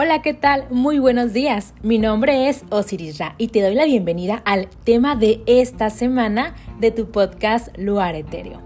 Hola, ¿qué tal? Muy buenos días. Mi nombre es Osiris Ra y te doy la bienvenida al tema de esta semana de tu podcast Luar Etéreo.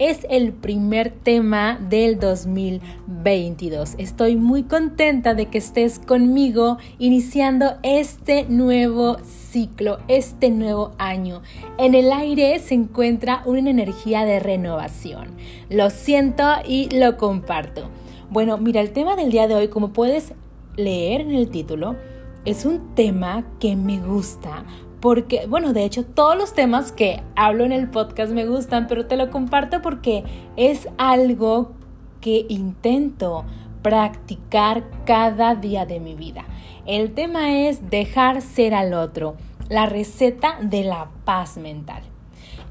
Es el primer tema del 2022. Estoy muy contenta de que estés conmigo iniciando este nuevo ciclo, este nuevo año. En el aire se encuentra una energía de renovación. Lo siento y lo comparto. Bueno, mira, el tema del día de hoy, como puedes leer en el título, es un tema que me gusta. Porque, bueno, de hecho todos los temas que hablo en el podcast me gustan, pero te lo comparto porque es algo que intento practicar cada día de mi vida. El tema es dejar ser al otro, la receta de la paz mental.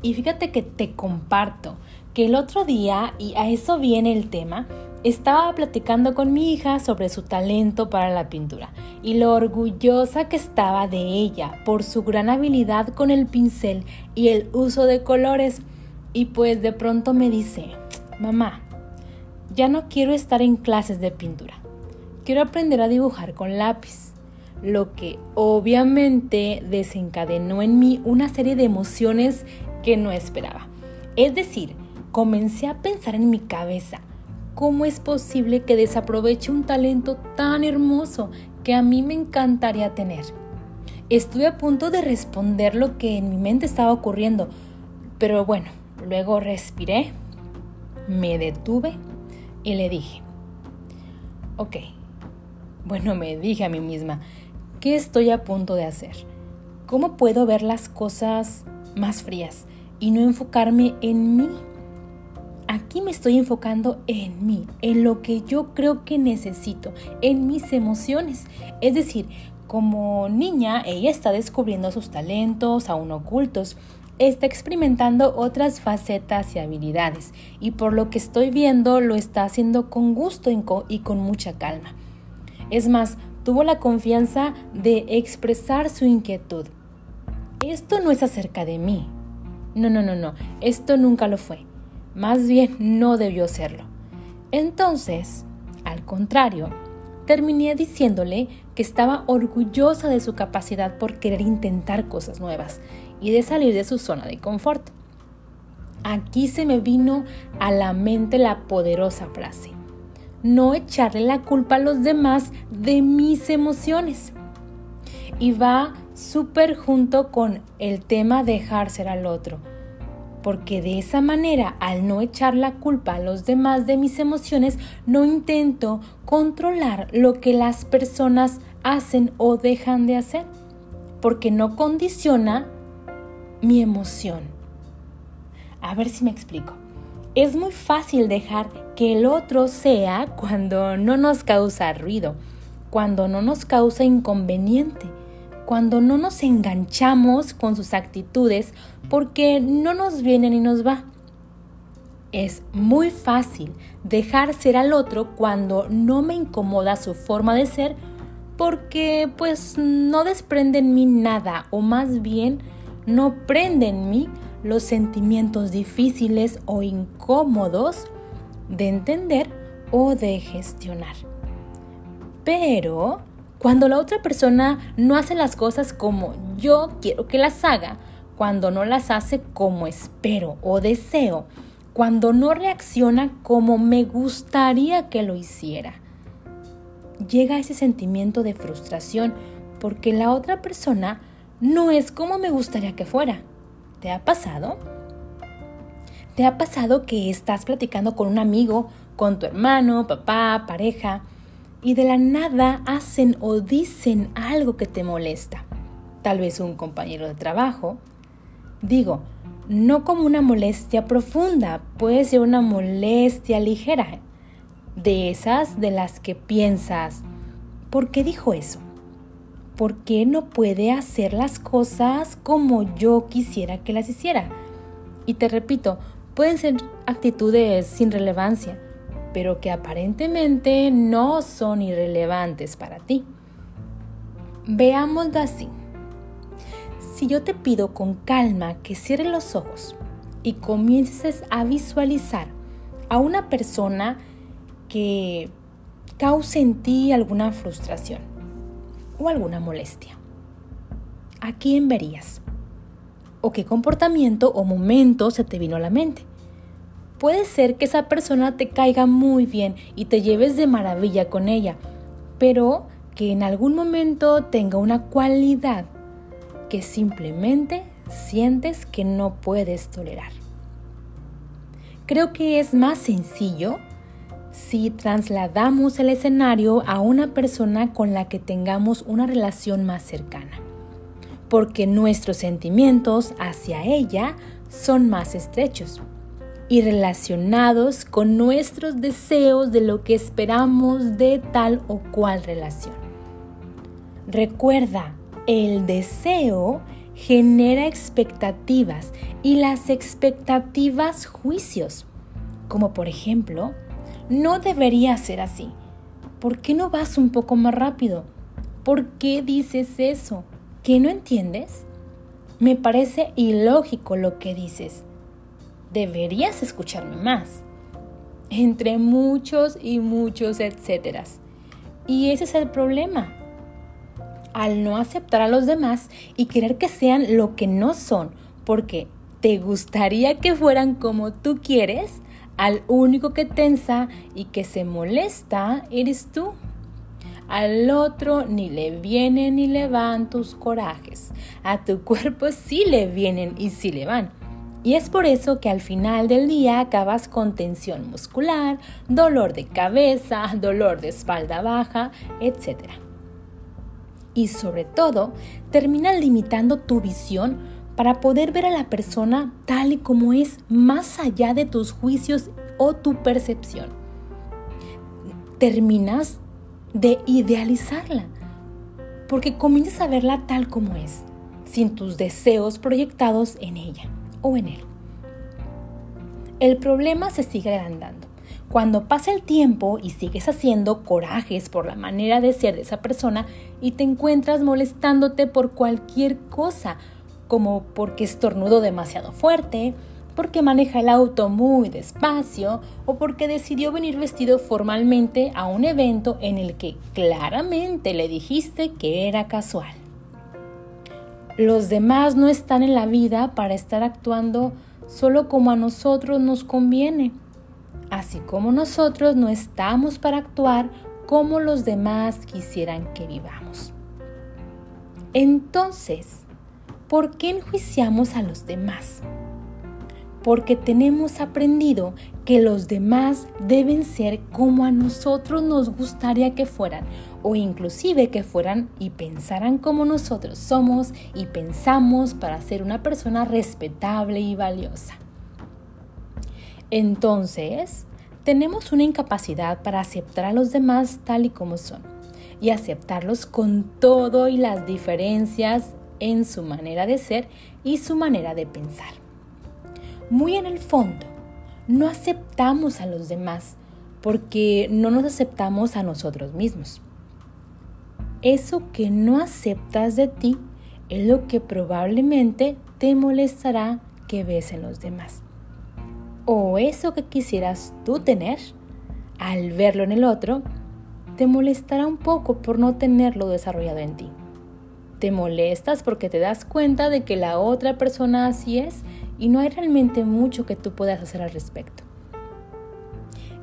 Y fíjate que te comparto que el otro día, y a eso viene el tema, estaba platicando con mi hija sobre su talento para la pintura y lo orgullosa que estaba de ella por su gran habilidad con el pincel y el uso de colores. Y pues de pronto me dice, mamá, ya no quiero estar en clases de pintura, quiero aprender a dibujar con lápiz. Lo que obviamente desencadenó en mí una serie de emociones que no esperaba. Es decir, comencé a pensar en mi cabeza, ¿Cómo es posible que desaproveche un talento tan hermoso que a mí me encantaría tener? Estuve a punto de responder lo que en mi mente estaba ocurriendo, pero bueno, luego respiré, me detuve y le dije, ok, bueno, me dije a mí misma, ¿qué estoy a punto de hacer? ¿Cómo puedo ver las cosas más frías y no enfocarme en mí? Aquí me estoy enfocando en mí, en lo que yo creo que necesito, en mis emociones. Es decir, como niña, ella está descubriendo sus talentos aún ocultos, está experimentando otras facetas y habilidades y por lo que estoy viendo lo está haciendo con gusto y con mucha calma. Es más, tuvo la confianza de expresar su inquietud. Esto no es acerca de mí. No, no, no, no, esto nunca lo fue. Más bien no debió serlo. Entonces, al contrario, terminé diciéndole que estaba orgullosa de su capacidad por querer intentar cosas nuevas y de salir de su zona de confort. Aquí se me vino a la mente la poderosa frase, no echarle la culpa a los demás de mis emociones. Y va súper junto con el tema dejar ser al otro porque de esa manera, al no echar la culpa a los demás de mis emociones, no intento controlar lo que las personas hacen o dejan de hacer, porque no condiciona mi emoción. A ver si me explico. Es muy fácil dejar que el otro sea cuando no nos causa ruido, cuando no nos causa inconveniente cuando no nos enganchamos con sus actitudes porque no nos viene ni nos va. Es muy fácil dejar ser al otro cuando no me incomoda su forma de ser porque pues no desprende en mí nada o más bien no prende en mí los sentimientos difíciles o incómodos de entender o de gestionar. Pero cuando la otra persona no hace las cosas como yo quiero que las haga, cuando no las hace como espero o deseo, cuando no reacciona como me gustaría que lo hiciera. Llega ese sentimiento de frustración porque la otra persona no es como me gustaría que fuera. ¿Te ha pasado? ¿Te ha pasado que estás platicando con un amigo, con tu hermano, papá, pareja, y de la nada hacen o dicen algo que te molesta. Tal vez un compañero de trabajo. Digo, no como una molestia profunda, puede ser una molestia ligera, de esas de las que piensas, ¿por qué dijo eso? ¿Por qué no puede hacer las cosas como yo quisiera que las hiciera? Y te repito, pueden ser actitudes sin relevancia, pero que aparentemente no son irrelevantes para ti. Veámoslo así. Si yo te pido con calma que cierres los ojos y comiences a visualizar a una persona que cause en ti alguna frustración o alguna molestia. ¿A quién verías? ¿O qué comportamiento o momento se te vino a la mente? Puede ser que esa persona te caiga muy bien y te lleves de maravilla con ella, pero que en algún momento tenga una cualidad que simplemente sientes que no puedes tolerar. Creo que es más sencillo si trasladamos el escenario a una persona con la que tengamos una relación más cercana, porque nuestros sentimientos hacia ella son más estrechos y relacionados con nuestros deseos de lo que esperamos de tal o cual relación. Recuerda, el deseo genera expectativas y las expectativas juicios, como por ejemplo, no debería ser así. ¿Por qué no vas un poco más rápido? ¿Por qué dices eso? ¿Qué no entiendes? Me parece ilógico lo que dices. Deberías escucharme más. Entre muchos y muchos etcéteras. Y ese es el problema al no aceptar a los demás y querer que sean lo que no son, porque te gustaría que fueran como tú quieres, al único que tensa y que se molesta eres tú. Al otro ni le vienen ni le van tus corajes. A tu cuerpo sí le vienen y sí le van. Y es por eso que al final del día acabas con tensión muscular, dolor de cabeza, dolor de espalda baja, etcétera y sobre todo termina limitando tu visión para poder ver a la persona tal y como es más allá de tus juicios o tu percepción. Terminas de idealizarla porque comienzas a verla tal como es, sin tus deseos proyectados en ella o en él. El problema se sigue agrandando cuando pasa el tiempo y sigues haciendo corajes por la manera de ser de esa persona y te encuentras molestándote por cualquier cosa, como porque estornudo demasiado fuerte, porque maneja el auto muy despacio o porque decidió venir vestido formalmente a un evento en el que claramente le dijiste que era casual. Los demás no están en la vida para estar actuando solo como a nosotros nos conviene así como nosotros no estamos para actuar como los demás quisieran que vivamos. Entonces, ¿por qué enjuiciamos a los demás? Porque tenemos aprendido que los demás deben ser como a nosotros nos gustaría que fueran, o inclusive que fueran y pensaran como nosotros somos y pensamos para ser una persona respetable y valiosa. Entonces, tenemos una incapacidad para aceptar a los demás tal y como son y aceptarlos con todo y las diferencias en su manera de ser y su manera de pensar. Muy en el fondo, no aceptamos a los demás porque no nos aceptamos a nosotros mismos. Eso que no aceptas de ti es lo que probablemente te molestará que ves en los demás o eso que quisieras tú tener, al verlo en el otro, te molestará un poco por no tenerlo desarrollado en ti. Te molestas porque te das cuenta de que la otra persona así es y no hay realmente mucho que tú puedas hacer al respecto.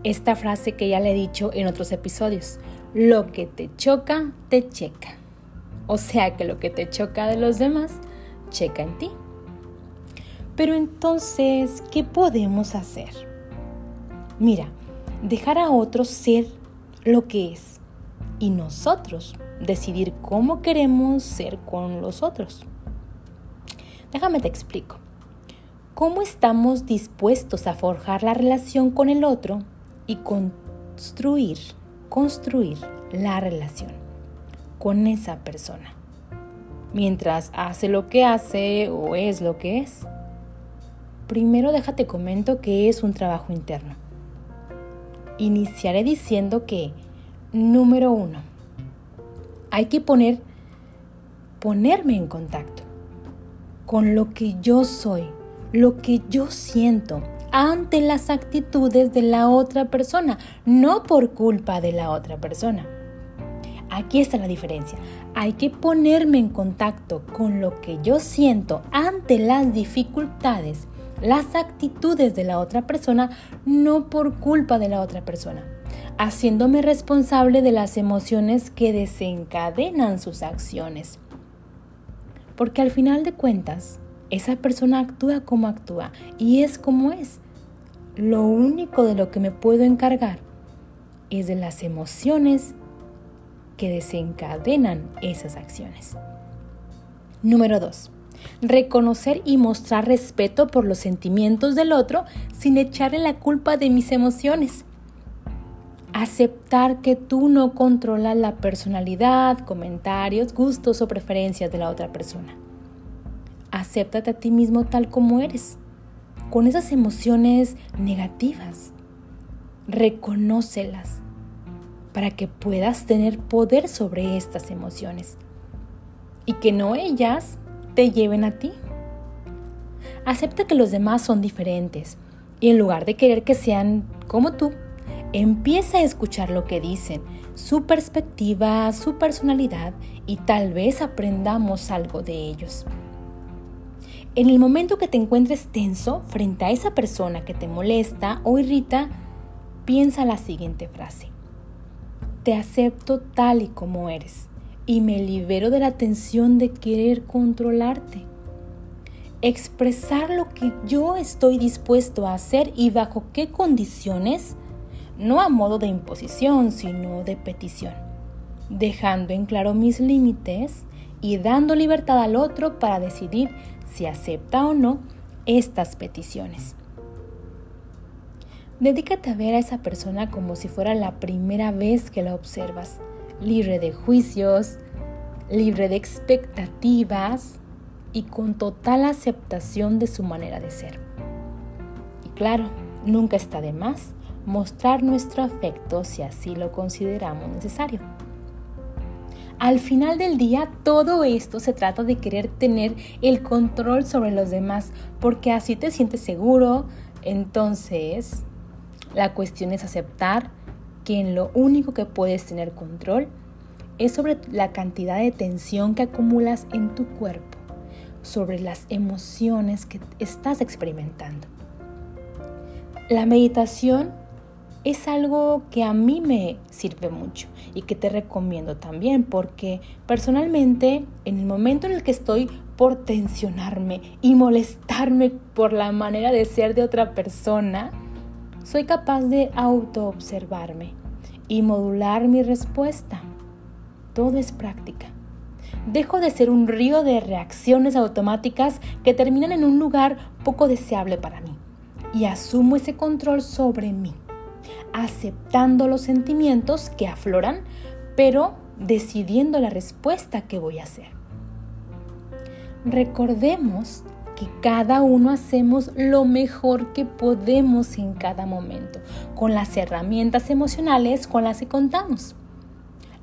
Esta frase que ya le he dicho en otros episodios, lo que te choca, te checa. O sea que lo que te choca de los demás, checa en ti. Pero entonces, ¿qué podemos hacer? Mira, dejar a otros ser lo que es y nosotros decidir cómo queremos ser con los otros. Déjame te explico. ¿Cómo estamos dispuestos a forjar la relación con el otro y construir, construir la relación con esa persona? Mientras hace lo que hace o es lo que es. Primero déjate comento que es un trabajo interno. Iniciaré diciendo que, número uno, hay que poner, ponerme en contacto con lo que yo soy, lo que yo siento, ante las actitudes de la otra persona, no por culpa de la otra persona. Aquí está la diferencia. Hay que ponerme en contacto con lo que yo siento ante las dificultades, las actitudes de la otra persona, no por culpa de la otra persona, haciéndome responsable de las emociones que desencadenan sus acciones. Porque al final de cuentas, esa persona actúa como actúa y es como es. Lo único de lo que me puedo encargar es de las emociones que desencadenan esas acciones. Número 2. Reconocer y mostrar respeto por los sentimientos del otro sin echarle la culpa de mis emociones. Aceptar que tú no controlas la personalidad, comentarios, gustos o preferencias de la otra persona. Acéptate a ti mismo tal como eres, con esas emociones negativas. Reconócelas para que puedas tener poder sobre estas emociones y que no ellas te lleven a ti. Acepta que los demás son diferentes y en lugar de querer que sean como tú, empieza a escuchar lo que dicen, su perspectiva, su personalidad y tal vez aprendamos algo de ellos. En el momento que te encuentres tenso frente a esa persona que te molesta o irrita, piensa la siguiente frase. Te acepto tal y como eres y me libero de la tensión de querer controlarte. Expresar lo que yo estoy dispuesto a hacer y bajo qué condiciones, no a modo de imposición, sino de petición, dejando en claro mis límites y dando libertad al otro para decidir si acepta o no estas peticiones. Dedícate a ver a esa persona como si fuera la primera vez que la observas, libre de juicios, libre de expectativas y con total aceptación de su manera de ser. Y claro, nunca está de más mostrar nuestro afecto si así lo consideramos necesario. Al final del día, todo esto se trata de querer tener el control sobre los demás, porque así te sientes seguro, entonces la cuestión es aceptar que en lo único que puedes tener control es sobre la cantidad de tensión que acumulas en tu cuerpo, sobre las emociones que estás experimentando. La meditación es algo que a mí me sirve mucho y que te recomiendo también porque personalmente en el momento en el que estoy por tensionarme y molestarme por la manera de ser de otra persona, soy capaz de autoobservarme y modular mi respuesta. Todo es práctica. Dejo de ser un río de reacciones automáticas que terminan en un lugar poco deseable para mí y asumo ese control sobre mí, aceptando los sentimientos que afloran, pero decidiendo la respuesta que voy a hacer. Recordemos que cada uno hacemos lo mejor que podemos en cada momento, con las herramientas emocionales con las que contamos.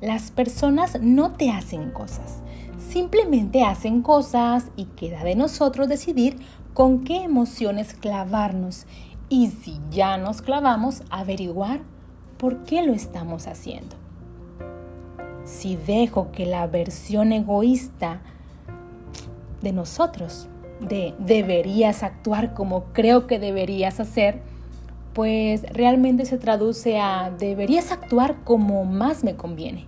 Las personas no te hacen cosas, simplemente hacen cosas y queda de nosotros decidir con qué emociones clavarnos y si ya nos clavamos, averiguar por qué lo estamos haciendo. Si dejo que la versión egoísta de nosotros de deberías actuar como creo que deberías hacer, pues realmente se traduce a deberías actuar como más me conviene.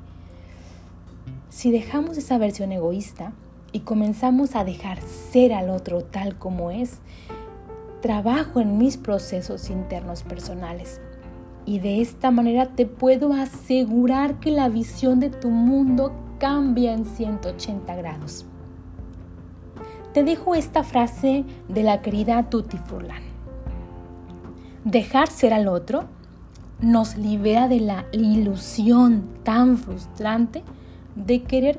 Si dejamos esa versión egoísta y comenzamos a dejar ser al otro tal como es, trabajo en mis procesos internos personales. Y de esta manera te puedo asegurar que la visión de tu mundo cambia en 180 grados te dejo esta frase de la querida Tutti Furlan. Dejar ser al otro nos libera de la ilusión tan frustrante de querer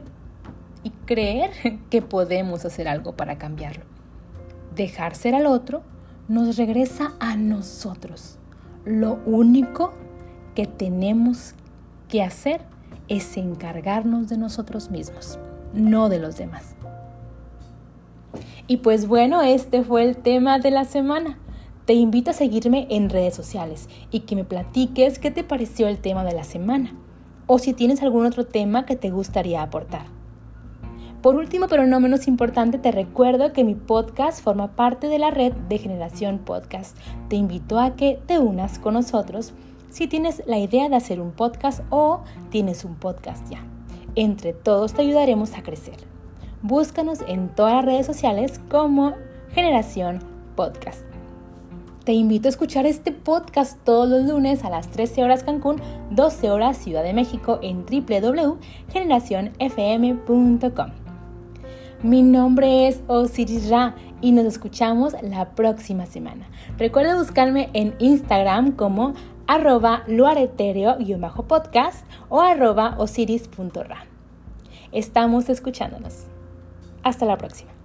y creer que podemos hacer algo para cambiarlo. Dejar ser al otro nos regresa a nosotros. Lo único que tenemos que hacer es encargarnos de nosotros mismos, no de los demás. Y pues bueno, este fue el tema de la semana. Te invito a seguirme en redes sociales y que me platiques qué te pareció el tema de la semana o si tienes algún otro tema que te gustaría aportar. Por último, pero no menos importante, te recuerdo que mi podcast forma parte de la red de Generación Podcast. Te invito a que te unas con nosotros si tienes la idea de hacer un podcast o tienes un podcast ya. Entre todos te ayudaremos a crecer. Búscanos en todas las redes sociales como Generación Podcast. Te invito a escuchar este podcast todos los lunes a las 13 horas Cancún, 12 horas Ciudad de México en www.generacionfm.com. Mi nombre es Osiris Ra y nos escuchamos la próxima semana. Recuerda buscarme en Instagram como arroba luaretereo-podcast o arroba osiris.ra. Estamos escuchándonos. Hasta la próxima.